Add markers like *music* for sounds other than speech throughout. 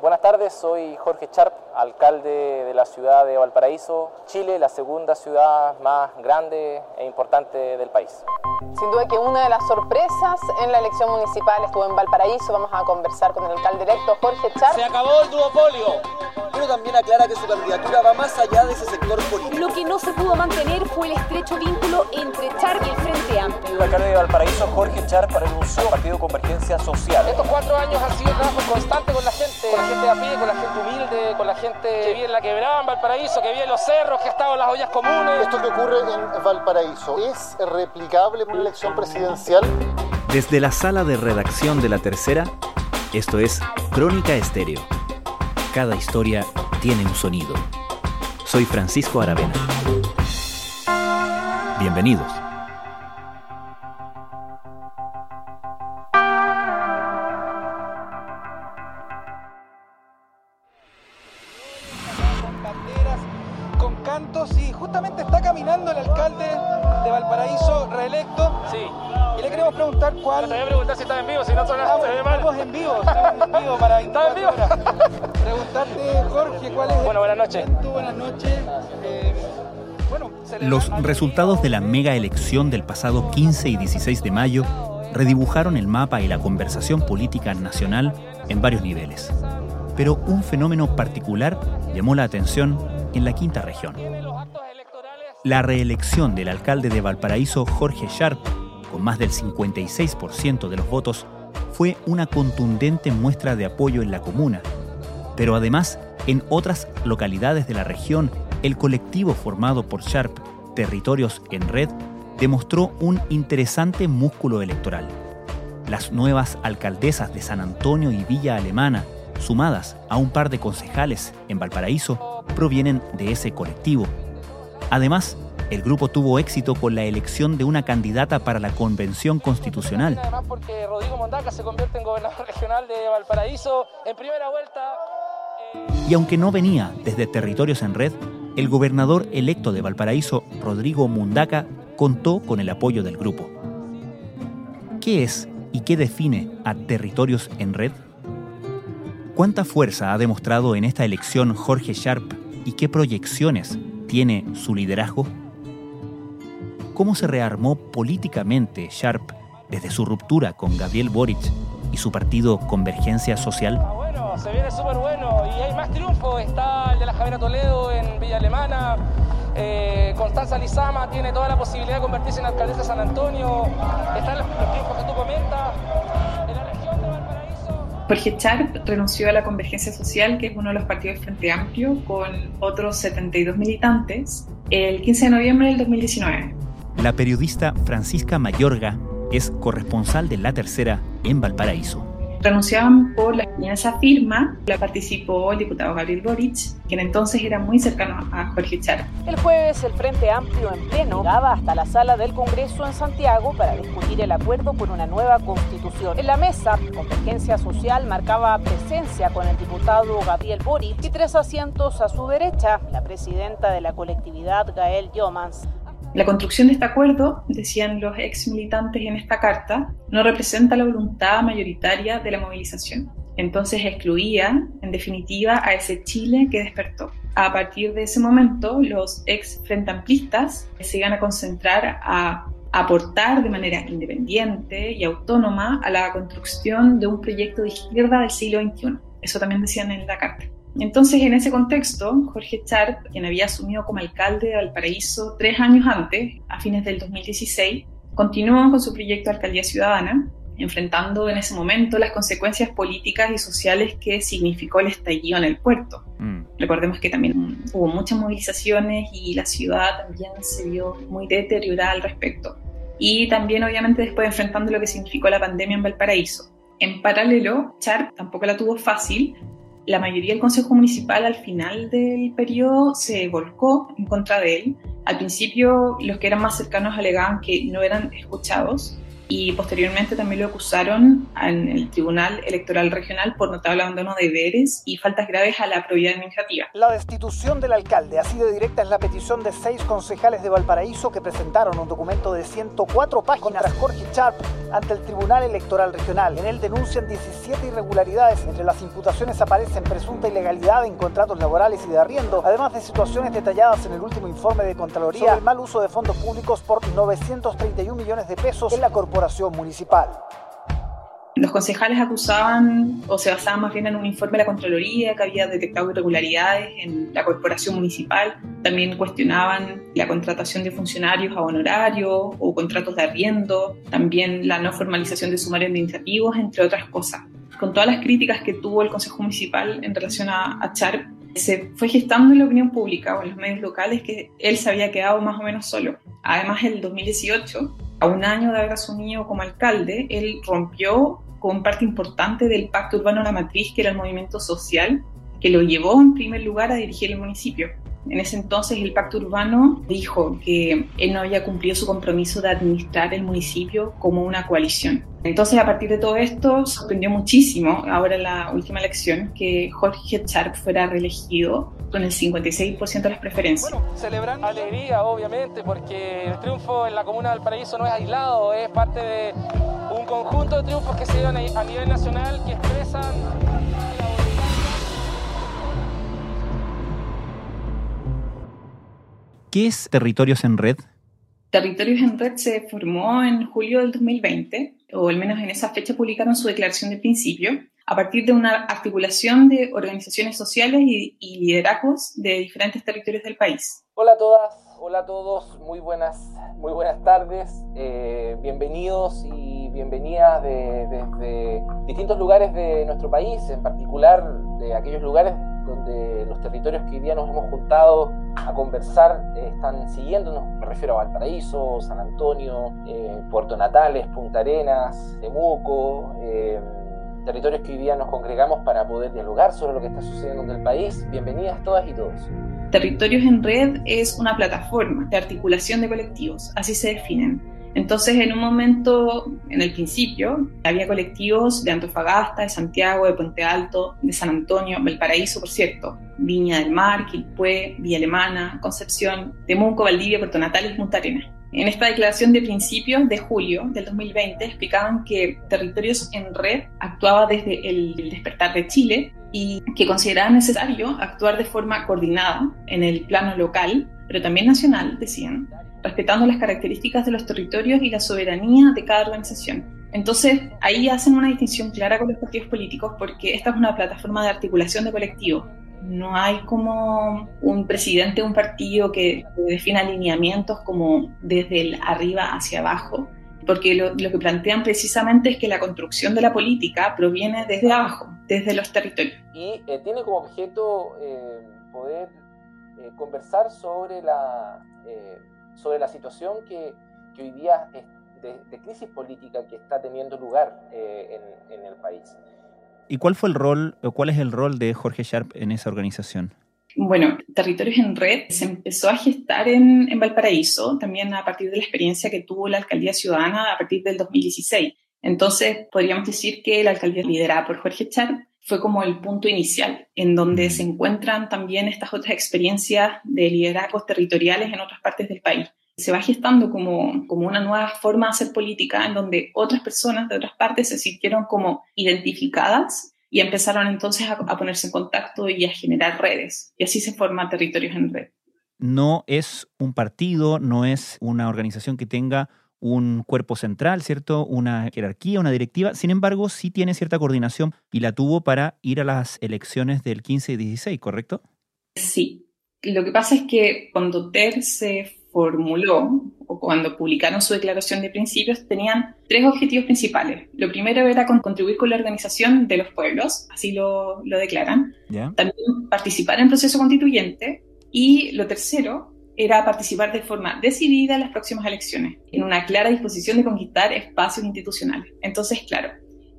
Buenas tardes, soy Jorge Charp, alcalde de la ciudad de Valparaíso, Chile, la segunda ciudad más grande e importante del país. Sin duda que una de las sorpresas en la elección municipal estuvo en Valparaíso. Vamos a conversar con el alcalde electo Jorge Charp. Se acabó el duopolio pero también aclara que su candidatura va más allá de ese sector político. Lo que no se pudo mantener fue el estrecho vínculo entre Char y el Frente Amplio. El alcalde de Valparaíso, Jorge Char, renunció al Partido Convergencia Social. Estos cuatro años han sido trabajo constante con la gente, gente de a pie, con la gente humilde, con la gente que vive en la quebrada en Valparaíso, que vive en los cerros, que ha estado en las ollas comunes. Esto que ocurre en Valparaíso, ¿es replicable en una elección presidencial? Desde la sala de redacción de La Tercera, esto es Crónica Estéreo cada historia tiene un sonido. Soy Francisco Aravena. Bienvenidos. Preguntar cuál. Te voy a preguntar si está en vivo, si no se ve mal. estamos en vivo, estamos en vivo para *laughs* ¿Está en vivo? 24 horas. Preguntarte, Jorge, cuál es Bueno, buenas noches. Buenas noches. Eh, bueno, Los resultados de la mega elección del pasado 15 y 16 de mayo redibujaron el mapa y la conversación política nacional en varios niveles. Pero un fenómeno particular llamó la atención en la quinta región. La reelección del alcalde de Valparaíso, Jorge Sharp, con más del 56% de los votos, fue una contundente muestra de apoyo en la comuna. Pero además, en otras localidades de la región, el colectivo formado por Sharp, Territorios en Red, demostró un interesante músculo electoral. Las nuevas alcaldesas de San Antonio y Villa Alemana, sumadas a un par de concejales en Valparaíso, provienen de ese colectivo. Además, el grupo tuvo éxito con la elección de una candidata para la Convención Constitucional. Además porque Rodrigo Mondaca se convierte en gobernador regional de Valparaíso en primera vuelta. eh, Y aunque no venía desde Territorios en Red, el gobernador electo de Valparaíso, Rodrigo Mundaca, contó con el apoyo del grupo. ¿Qué es y qué define a Territorios en Red? ¿Cuánta fuerza ha demostrado en esta elección Jorge Sharp y qué proyecciones tiene su liderazgo? ¿Cómo se rearmó políticamente Sharp desde su ruptura con Gabriel Boric y su partido Convergencia Social? Ah, bueno, se viene súper bueno y hay más triunfos. Está el de la Javiera Toledo en Villa Alemana. eh, Constanza Lizama tiene toda la posibilidad de convertirse en alcaldesa de San Antonio. Están los, los triunfos que tú comentas. En la región de Valparaíso. Jorge Charp renunció a la Convergencia Social, que es uno de los partidos del Frente Amplio, con otros 72 militantes, el 15 de noviembre del 2019. La periodista Francisca Mayorga es corresponsal de La Tercera en Valparaíso. Renunciaban por la esa firma, la participó el diputado Gabriel Boric, quien entonces era muy cercano a Jorge Charp. El jueves el Frente Amplio en pleno llegaba hasta la sala del Congreso en Santiago para discutir el acuerdo por una nueva constitución. En la mesa, Convergencia Social marcaba presencia con el diputado Gabriel Boric y tres asientos a su derecha, la presidenta de la colectividad Gael Yomans. La construcción de este acuerdo, decían los ex militantes en esta carta, no representa la voluntad mayoritaria de la movilización. Entonces excluía, en definitiva, a ese Chile que despertó. A partir de ese momento, los ex frente amplistas se iban a concentrar a aportar de manera independiente y autónoma a la construcción de un proyecto de izquierda del siglo XXI. Eso también decían en la carta. Entonces, en ese contexto, Jorge Charp, quien había asumido como alcalde de Valparaíso tres años antes, a fines del 2016, continuó con su proyecto de alcaldía ciudadana, enfrentando en ese momento las consecuencias políticas y sociales que significó el estallido en el puerto. Mm. Recordemos que también hubo muchas movilizaciones y la ciudad también se vio muy deteriorada al respecto. Y también, obviamente, después enfrentando lo que significó la pandemia en Valparaíso. En paralelo, Charp tampoco la tuvo fácil. La mayoría del Consejo Municipal al final del periodo se volcó en contra de él. Al principio, los que eran más cercanos alegaban que no eran escuchados y posteriormente también lo acusaron en el Tribunal Electoral Regional por notable abandono de deberes y faltas graves a la probidad administrativa. La destitución del alcalde, así de directa es la petición de seis concejales de Valparaíso que presentaron un documento de 104 páginas contra Jorge Sharp ante el Tribunal Electoral Regional. En él denuncian 17 irregularidades. Entre las imputaciones aparecen presunta ilegalidad en contratos laborales y de arriendo, además de situaciones detalladas en el último informe de Contraloría sobre el mal uso de fondos públicos por 931 millones de pesos en la corporación municipal. Los concejales acusaban o se basaban más bien en un informe de la Contraloría que había detectado irregularidades en la corporación municipal. También cuestionaban la contratación de funcionarios a honorario o contratos de arriendo, también la no formalización de sumarios administrativos, entre otras cosas. Con todas las críticas que tuvo el Consejo Municipal en relación a, a Charp, se fue gestando en la opinión pública o en los medios locales que él se había quedado más o menos solo. Además, en el 2018, a un año de haber asumido como alcalde, él rompió con parte importante del Pacto Urbano La Matriz, que era el movimiento social que lo llevó en primer lugar a dirigir el municipio. En ese entonces el Pacto Urbano dijo que él no había cumplido su compromiso de administrar el municipio como una coalición. Entonces a partir de todo esto sorprendió muchísimo ahora la última elección que Jorge Sharp fuera reelegido con el 56% de las preferencias. Bueno, celebran alegría obviamente porque el triunfo en la comuna del Paraíso no es aislado, es parte de un conjunto de triunfos que se dieron a nivel nacional que expresan ¿Qué es Territorios en Red? Territorios en Red se formó en julio del 2020, o al menos en esa fecha publicaron su declaración de principio, a partir de una articulación de organizaciones sociales y, y liderazgos de diferentes territorios del país. Hola a todas, hola a todos, muy buenas, muy buenas tardes, eh, bienvenidos y bienvenidas desde de, distintos lugares de nuestro país, en particular de aquellos lugares donde los territorios que hoy día nos hemos juntado a conversar eh, están siguiéndonos, me refiero a Valparaíso, San Antonio, eh, Puerto Natales, Punta Arenas, Temuco, eh, territorios que hoy día nos congregamos para poder dialogar sobre lo que está sucediendo en el país. Bienvenidas todas y todos. Territorios en Red es una plataforma de articulación de colectivos, así se definen entonces, en un momento, en el principio, había colectivos de Antofagasta, de Santiago, de Puente Alto, de San Antonio, Valparaíso, por cierto, Viña del Mar, Quilpué, Villa Alemana, Concepción, Temuco, Valdivia, Puerto Natal y Punta Arenas. En esta declaración de principios de julio del 2020 explicaban que Territorios en Red actuaba desde el despertar de Chile y que consideraba necesario actuar de forma coordinada en el plano local, pero también nacional, decían, respetando las características de los territorios y la soberanía de cada organización. Entonces, ahí hacen una distinción clara con los partidos políticos porque esta es una plataforma de articulación de colectivos. No hay como un presidente de un partido que defina alineamientos como desde el arriba hacia abajo, porque lo, que plantean precisamente es que la construcción de la política proviene desde abajo, desde los territorios. Y eh, tiene como objeto eh, poder eh, conversar sobre la sobre la situación que, que hoy día es de, crisis política que está teniendo lugar eh, en, el país. ¿Y cuál fue el rol o cuál es el rol de Jorge Sharp en esa organización? Bueno, Territorios en Red se empezó a gestar en, en, Valparaíso, también a partir de la experiencia que tuvo la alcaldía ciudadana a partir del 2016. Entonces, podríamos decir que la alcaldía liderada por Jorge Sharp fue como el punto inicial, en donde se encuentran también estas otras experiencias de liderazgos territoriales en otras partes del país. Se va gestando como, como una nueva forma de hacer política en donde otras personas de otras partes se sintieron como identificadas y empezaron entonces a, a ponerse en contacto y a generar redes. Y así se forma Territorios en Red. No es un partido, no es una organización que tenga un cuerpo central, ¿cierto? Una jerarquía, una directiva. Sin embargo, sí tiene cierta coordinación y la tuvo para ir a las elecciones del 15 y 16, ¿correcto? Sí. Lo que pasa es que cuando TER se formuló o cuando publicaron su declaración de principios, tenían tres objetivos principales. Lo primero era contribuir con la organización de los pueblos, así lo, lo declaran. También participar en el proceso constituyente. Y lo tercero era participar de forma decidida en las próximas elecciones, en una clara disposición de conquistar espacios institucionales. Entonces, claro,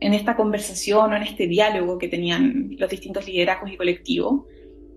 en esta conversación o en este diálogo que tenían los distintos liderazgos y colectivos,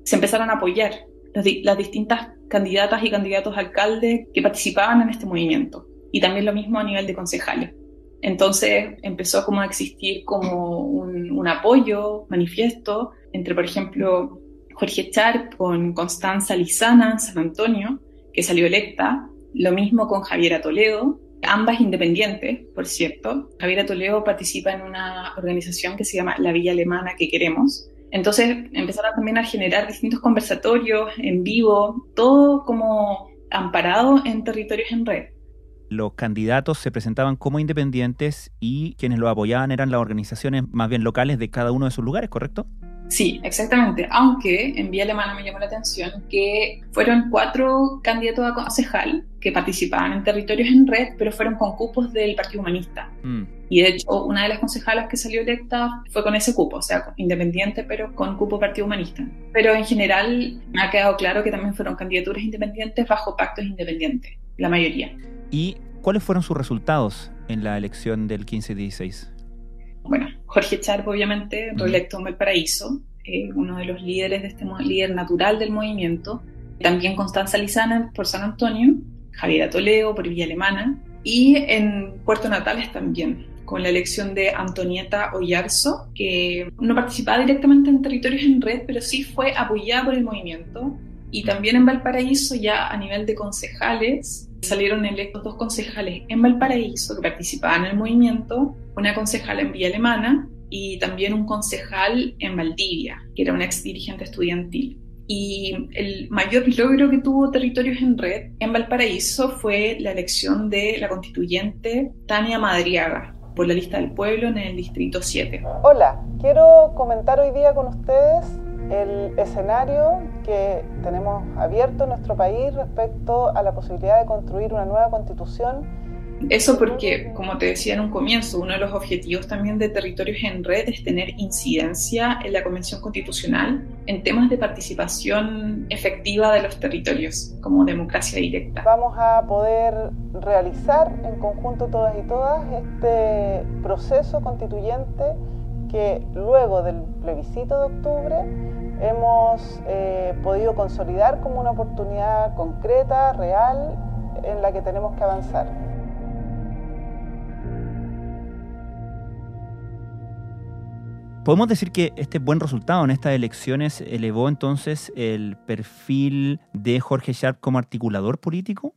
se empezaron a apoyar las, distintas candidatas y candidatos a alcalde que participaban en este movimiento, y también lo mismo a nivel de concejales. Entonces empezó como a existir como un, un apoyo manifiesto entre, por ejemplo, Jorge Charp con Constanza Lizana en San Antonio, que salió electa, lo mismo con Javiera Toledo, ambas independientes, por cierto. Javiera Toledo participa en una organización que se llama La Villa Alemana que queremos. Entonces empezaron también a generar distintos conversatorios en vivo, todo como amparado en territorios en red. Los candidatos se presentaban como independientes y quienes los apoyaban eran las organizaciones más bien locales de cada uno de sus lugares, ¿correcto? Sí, exactamente. Aunque en Vía Alemana me llamó la atención que fueron cuatro candidatos a concejal que participaban en territorios en red, pero fueron con cupos del Partido Humanista. Mm. Y de hecho, una de las concejalas que salió electa fue con ese cupo, o sea, independiente, pero con cupo Partido Humanista. Pero en general me ha quedado claro que también fueron candidaturas independientes bajo pactos independientes, la mayoría. ¿Y cuáles fueron sus resultados en la elección del 15-16? Bueno, Jorge Charp, obviamente, reelecto en Valparaíso, eh, uno de los líderes de este líder natural del movimiento. También Constanza Lizana por San Antonio, Javier Toledo por Villa Alemana y en Puerto Natales también, con la elección de Antonieta Ollarzo, que no participaba directamente en territorios en red, pero sí fue apoyada por el movimiento. Y también en Valparaíso, ya a nivel de concejales, salieron electos dos concejales en Valparaíso que participaban en el movimiento, una concejala en Villa Alemana y también un concejal en Valdivia, que era un ex dirigente estudiantil. Y el mayor logro que tuvo Territorios en Red en Valparaíso fue la elección de la constituyente Tania Madriaga por la lista del pueblo en el distrito 7. Hola, quiero comentar hoy día con ustedes el escenario que tenemos abierto en nuestro país respecto a la posibilidad de construir una nueva constitución eso porque, como te decía en un comienzo, uno de los objetivos también de Territorios en Red es tener incidencia en la Convención Constitucional en temas de participación efectiva de los territorios, como democracia directa. Vamos a poder realizar en conjunto todas y todas este proceso constituyente que luego del plebiscito de octubre hemos eh, podido consolidar como una oportunidad concreta, real, en la que tenemos que avanzar. ¿Podemos decir que este buen resultado en estas elecciones elevó entonces el perfil de Jorge Sharp como articulador político?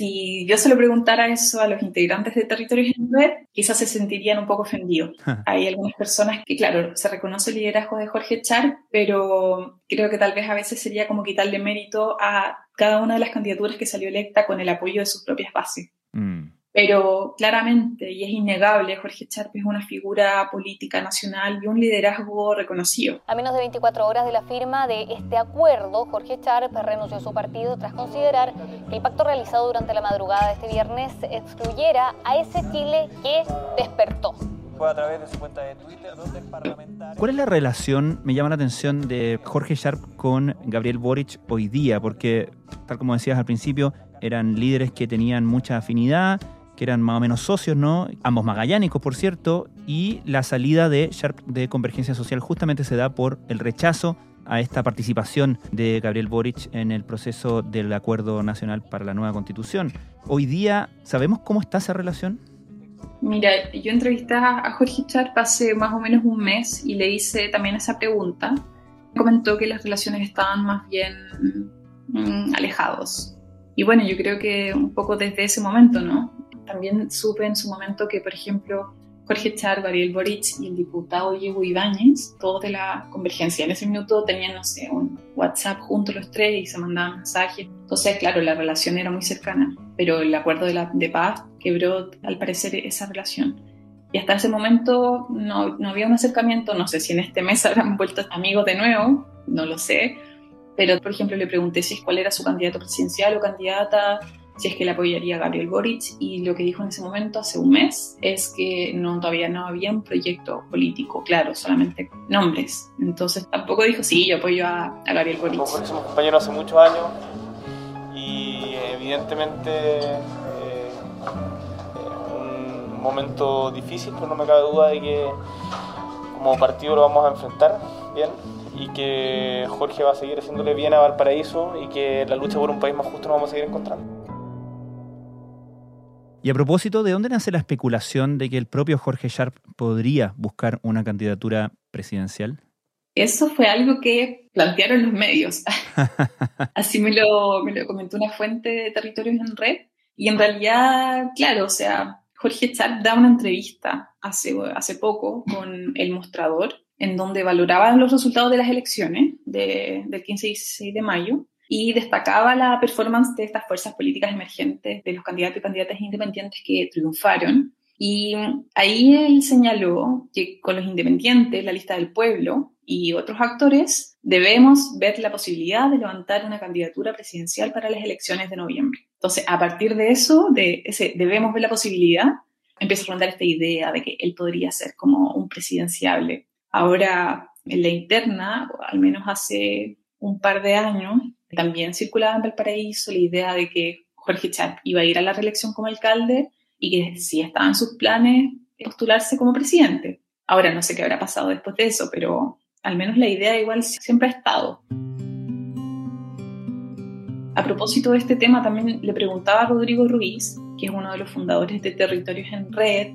Si yo se lo preguntara eso a los integrantes de Territorios en Red, quizás se sentirían un poco ofendidos. Hay algunas personas que, claro, se reconoce el liderazgo de Jorge Sharp, pero creo que tal vez a veces sería como quitarle mérito a cada una de las candidaturas que salió electa con el apoyo de sus propias bases. Mm. Pero claramente, y es innegable, Jorge Charpe es una figura política nacional y un liderazgo reconocido. A menos de 24 horas de la firma de este acuerdo, Jorge Charpe renunció a su partido tras considerar que el pacto realizado durante la madrugada de este viernes excluyera a ese Chile que despertó. Fue a través de su cuenta de Twitter donde el parlamentario... ¿Cuál es la relación, me llama la atención, de Jorge Sharp con Gabriel Boric hoy día? Porque, tal como decías al principio, eran líderes que tenían mucha afinidad, que eran más o menos socios, ¿no? Ambos magallánicos, por cierto, y la salida de Sharp de Convergencia Social justamente se da por el rechazo a esta participación de Gabriel Boric en el proceso del Acuerdo Nacional para la Nueva Constitución. Hoy día, ¿sabemos cómo está esa relación? Mira, yo entrevisté a Jorge Sharp hace más o menos un mes y le hice también esa pregunta. Comentó que las relaciones estaban más bien mm, alejados. Y bueno, yo creo que un poco desde ese momento, ¿no? También supe en su momento que, por ejemplo, Jorge Char, Gabriel Boric y el diputado Diego Ibáñez, todos de la convergencia, en ese minuto tenían, no sé, un WhatsApp juntos los tres y se mandaban mensajes. Entonces, claro, la relación era muy cercana, pero el acuerdo de, la, de paz quebró, al parecer, esa relación. Y hasta ese momento no, no había un acercamiento, no sé si en este mes *laughs* habrán vuelto amigos de nuevo, no lo sé, pero por ejemplo le pregunté si cuál era su candidato presidencial o candidata, si es que le apoyaría a Gabriel Boric y lo que dijo en ese momento, hace un mes, es que no, todavía no había un proyecto político, claro, solamente nombres. Entonces tampoco dijo, sí, yo apoyo a, Gabriel Boric. Nosotros somos compañeros hace muchos años y evidentemente eh, un momento difícil, pero no me cabe duda de que como partido lo vamos a enfrentar bien y que Jorge va a seguir haciéndole bien a Valparaíso y que la lucha por un país más justo nos vamos a seguir encontrando. Y a propósito, ¿de dónde nace la especulación de que el propio Jorge Sharp podría buscar una candidatura presidencial? Eso fue algo que plantearon los medios. *laughs* Así me lo, me lo comentó una fuente de territorios en red. Y en realidad, claro, o sea, Jorge Sharp da una entrevista hace, hace poco con El Mostrador, en donde valoraba los resultados de las elecciones de, del 15 y 16 de mayo y destacaba la performance de estas fuerzas políticas emergentes, de los candidatos y candidatas independientes que triunfaron. Y ahí él señaló que con los independientes, la lista del pueblo y otros actores, debemos ver la posibilidad de levantar una candidatura presidencial para las elecciones de noviembre. Entonces, a partir de eso, de ese debemos ver la posibilidad, empieza a rondar esta idea de que él podría ser como un presidenciable. Ahora, en la interna, al menos hace un par de años, también circulaba en Valparaíso la idea de que Jorge Chat iba a ir a la reelección como alcalde y que si estaba en sus planes postularse como presidente. Ahora no sé qué habrá pasado después de eso, pero al menos la idea igual siempre ha estado. A propósito de este tema, también le preguntaba a Rodrigo Ruiz, que es uno de los fundadores de Territorios en Red,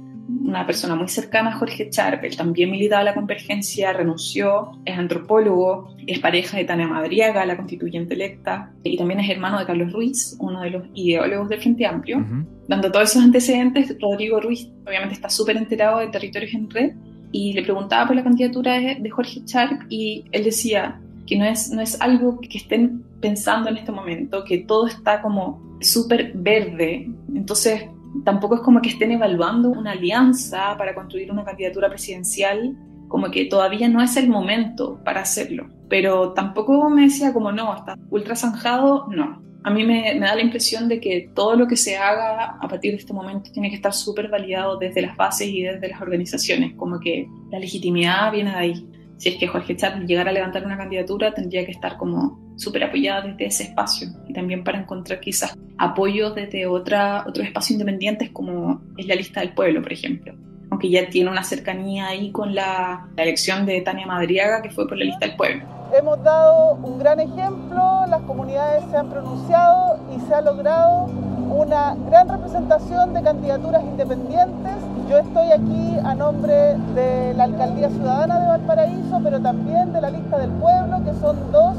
una persona muy cercana a Jorge Charp, él también militaba la convergencia, renunció, es antropólogo, es pareja de Tania Madriaga, la constituyente electa, y también es hermano de Carlos Ruiz, uno de los ideólogos del Frente Amplio. Dando todos esos antecedentes, Rodrigo Ruiz obviamente está súper enterado de Territorios en Red y le preguntaba por la candidatura de, Jorge Charp y él decía que no es, no es algo que estén pensando en este momento, que todo está como súper verde. Entonces, tampoco es como que estén evaluando una alianza para construir una candidatura presidencial, como que todavía no es el momento para hacerlo. Pero tampoco me decía como no, está ultra zanjado, no. A mí me, da la impresión de que todo lo que se haga a partir de este momento tiene que estar súper validado desde las bases y desde las organizaciones, como que la legitimidad viene de ahí. Si es que Jorge Chat llegara a levantar una candidatura, tendría que estar como súper apoyada desde ese espacio y también para encontrar quizás apoyo desde otra, otros espacios independientes como es la lista del pueblo, por ejemplo. Aunque ya tiene una cercanía ahí con la, la elección de Tania Madriaga, que fue por la lista del pueblo. Hemos dado un gran ejemplo, las comunidades se han pronunciado y se ha logrado una gran representación de candidaturas independientes. Yo estoy aquí a nombre de la Alcaldía Ciudadana de Valparaíso, pero también de la lista del pueblo, que son dos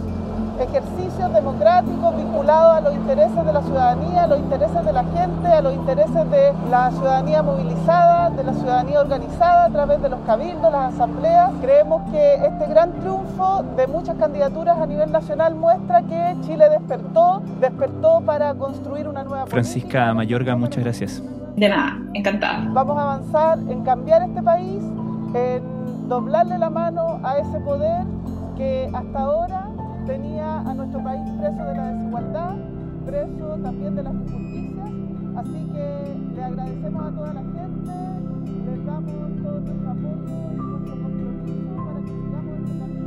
ejercicios democráticos vinculados a los intereses de la ciudadanía, a los intereses de la gente, a los intereses de la ciudadanía movilizada, de la ciudadanía organizada a través de los cabildos, las asambleas. Creemos que este gran triunfo de muchas candidaturas a nivel nacional muestra que Chile despertó, despertó para construir una nueva Francisca Mayorga, muchas gracias. De nada, encantada. Vamos a avanzar en cambiar este país, en doblarle la mano a ese poder que hasta ahora tenía a nuestro país preso de la desigualdad, preso también de las injusticias. Así que le agradecemos a toda la gente, le damos todo nuestro apoyo y nuestro compromiso para que sigamos este camino.